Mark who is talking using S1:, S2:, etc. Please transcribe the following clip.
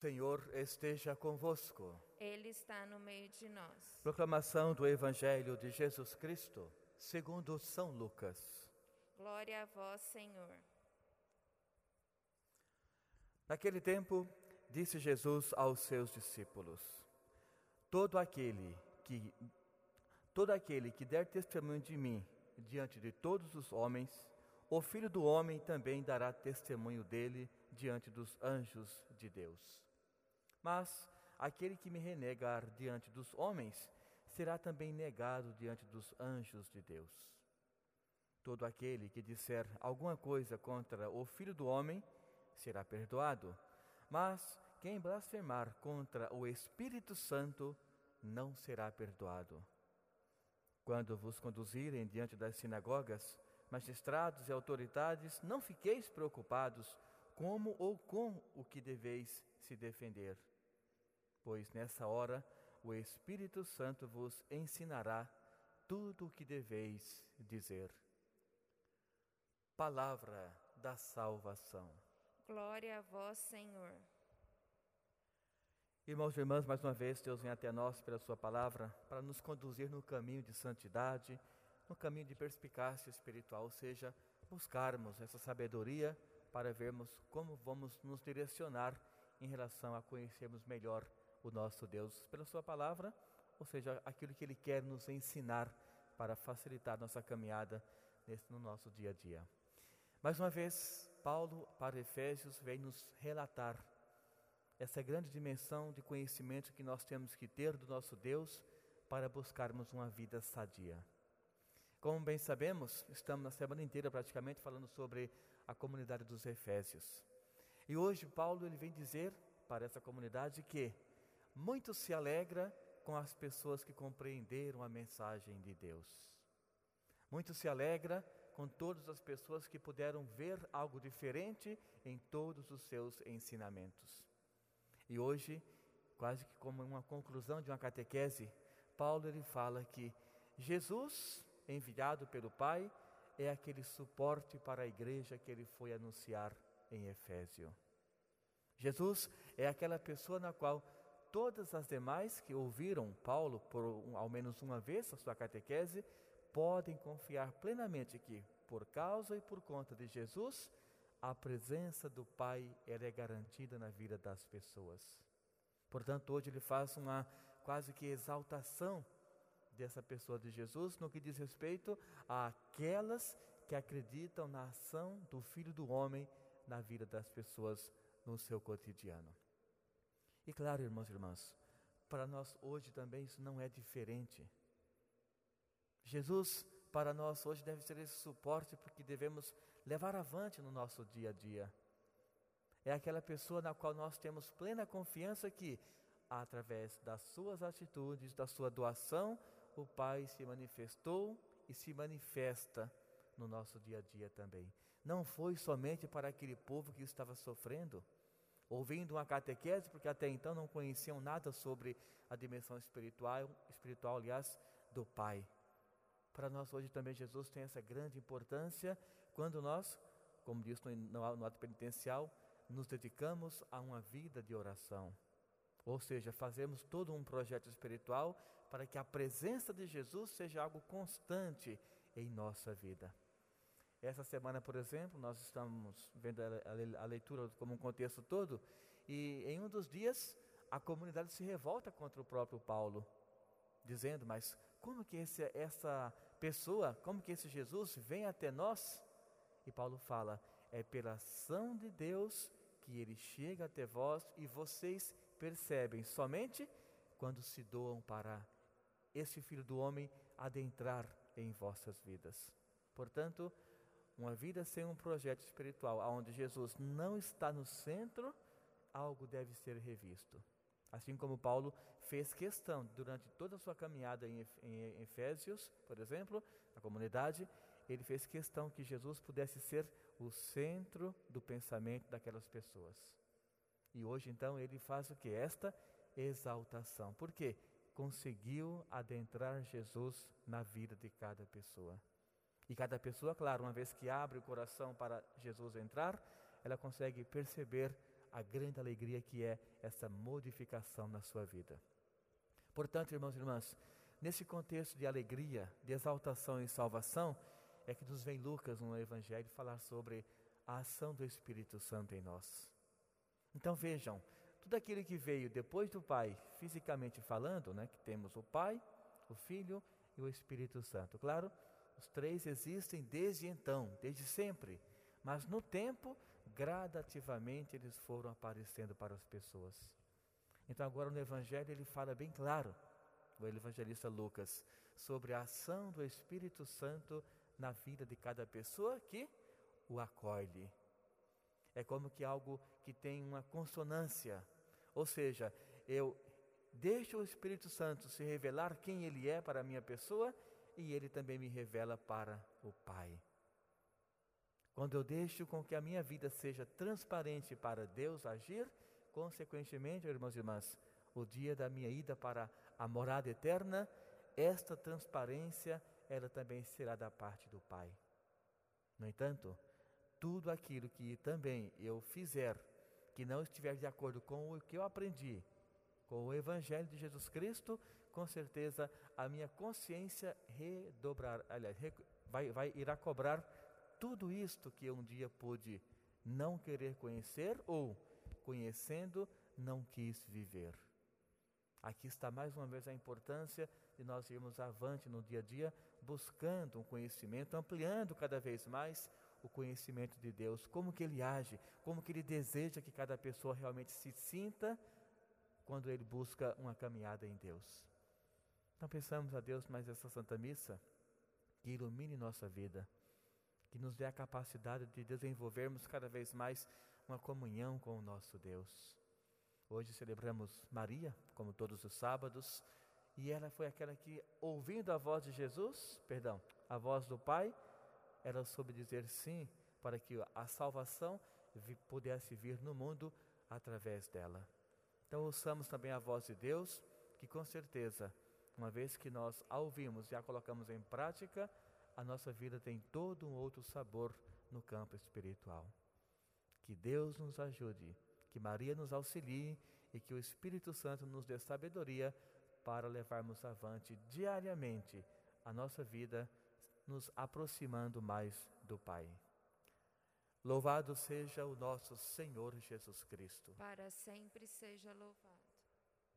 S1: Senhor esteja convosco.
S2: Ele está no meio de nós.
S1: Proclamação do Evangelho de Jesus Cristo, segundo São Lucas.
S2: Glória a vós, Senhor.
S1: Naquele tempo, disse Jesus aos seus discípulos: Todo aquele que todo aquele que der testemunho de mim diante de todos os homens, o Filho do homem também dará testemunho dele diante dos anjos de Deus. Mas aquele que me renegar diante dos homens será também negado diante dos anjos de Deus. Todo aquele que disser alguma coisa contra o Filho do Homem será perdoado, mas quem blasfemar contra o Espírito Santo não será perdoado. Quando vos conduzirem diante das sinagogas, magistrados e autoridades, não fiqueis preocupados como ou com o que deveis se defender pois nessa hora o Espírito Santo vos ensinará tudo o que deveis dizer. Palavra da salvação.
S2: Glória a vós, Senhor.
S1: Irmãos e irmãs, mais uma vez Deus vem até nós pela Sua palavra para nos conduzir no caminho de santidade, no caminho de perspicácia espiritual, ou seja, buscarmos essa sabedoria para vermos como vamos nos direcionar em relação a conhecermos melhor o nosso Deus pela Sua palavra, ou seja, aquilo que Ele quer nos ensinar para facilitar nossa caminhada nesse, no nosso dia a dia. Mais uma vez, Paulo, para Efésios, vem nos relatar essa grande dimensão de conhecimento que nós temos que ter do nosso Deus para buscarmos uma vida sadia. Como bem sabemos, estamos na semana inteira praticamente falando sobre a comunidade dos Efésios. E hoje Paulo ele vem dizer para essa comunidade que muito se alegra com as pessoas que compreenderam a mensagem de Deus. Muito se alegra com todas as pessoas que puderam ver algo diferente em todos os seus ensinamentos. E hoje, quase que como uma conclusão de uma catequese, Paulo ele fala que Jesus, enviado pelo Pai, é aquele suporte para a igreja que ele foi anunciar em Efésio. Jesus é aquela pessoa na qual todas as demais que ouviram Paulo por um, ao menos uma vez a sua catequese podem confiar plenamente que, por causa e por conta de Jesus, a presença do Pai é garantida na vida das pessoas. Portanto, hoje ele faz uma quase que exaltação dessa pessoa de Jesus no que diz respeito àquelas que acreditam na ação do Filho do Homem na vida das pessoas no seu cotidiano. E claro, irmãos e irmãs, para nós hoje também isso não é diferente. Jesus, para nós hoje, deve ser esse suporte porque devemos levar avante no nosso dia a dia. É aquela pessoa na qual nós temos plena confiança que, através das suas atitudes, da sua doação, o Pai se manifestou e se manifesta no nosso dia a dia também. Não foi somente para aquele povo que estava sofrendo, ouvindo uma catequese, porque até então não conheciam nada sobre a dimensão espiritual, espiritual, aliás, do Pai. Para nós hoje também Jesus tem essa grande importância quando nós, como diz no, no ato penitencial, nos dedicamos a uma vida de oração. Ou seja, fazemos todo um projeto espiritual para que a presença de Jesus seja algo constante em nossa vida. Essa semana, por exemplo, nós estamos vendo a leitura como um contexto todo, e em um dos dias a comunidade se revolta contra o próprio Paulo, dizendo: Mas como que esse, essa pessoa, como que esse Jesus vem até nós? E Paulo fala: É pela ação de Deus que ele chega até vós e vocês percebem somente quando se doam para esse Filho do Homem adentrar em vossas vidas. Portanto, uma vida sem um projeto espiritual, onde Jesus não está no centro, algo deve ser revisto. Assim como Paulo fez questão durante toda a sua caminhada em Efésios, por exemplo, na comunidade, ele fez questão que Jesus pudesse ser o centro do pensamento daquelas pessoas. E hoje então ele faz o que? Esta exaltação. Por quê? Conseguiu adentrar Jesus na vida de cada pessoa. E cada pessoa, claro, uma vez que abre o coração para Jesus entrar, ela consegue perceber a grande alegria que é essa modificação na sua vida. Portanto, irmãos e irmãs, nesse contexto de alegria, de exaltação e salvação, é que nos vem Lucas no Evangelho falar sobre a ação do Espírito Santo em nós. Então vejam, tudo aquilo que veio depois do Pai, fisicamente falando, né, que temos o Pai, o Filho e o Espírito Santo. Claro, os três existem desde então, desde sempre, mas no tempo, gradativamente eles foram aparecendo para as pessoas. Então agora no Evangelho ele fala bem claro, o evangelista Lucas, sobre a ação do Espírito Santo na vida de cada pessoa que o acolhe. É como que algo que tem uma consonância, ou seja, eu deixo o Espírito Santo se revelar quem ele é para a minha pessoa e ele também me revela para o Pai. Quando eu deixo com que a minha vida seja transparente para Deus agir, consequentemente, irmãos e irmãs, o dia da minha ida para a morada eterna, esta transparência, ela também será da parte do Pai. No entanto, tudo aquilo que também eu fizer que não estiver de acordo com o que eu aprendi, com o Evangelho de Jesus Cristo, com certeza a minha consciência redobrar, aliás, vai, vai irá cobrar tudo isto que eu um dia pude não querer conhecer ou conhecendo não quis viver. Aqui está mais uma vez a importância de nós irmos avante no dia a dia, buscando um conhecimento, ampliando cada vez mais o conhecimento de Deus, como que ele age, como que ele deseja que cada pessoa realmente se sinta quando ele busca uma caminhada em Deus. Então pensamos a Deus mais essa Santa Missa que ilumine nossa vida, que nos dê a capacidade de desenvolvermos cada vez mais uma comunhão com o nosso Deus. Hoje celebramos Maria, como todos os sábados, e ela foi aquela que, ouvindo a voz de Jesus, perdão, a voz do Pai, ela soube dizer sim para que a salvação pudesse vir no mundo através dela. Então ouçamos também a voz de Deus, que com certeza, uma vez que nós a ouvimos e a colocamos em prática, a nossa vida tem todo um outro sabor no campo espiritual. Que Deus nos ajude, que Maria nos auxilie e que o Espírito Santo nos dê sabedoria para levarmos avante diariamente a nossa vida nos aproximando mais do Pai. Louvado seja o nosso Senhor Jesus Cristo.
S2: Para sempre seja louvado.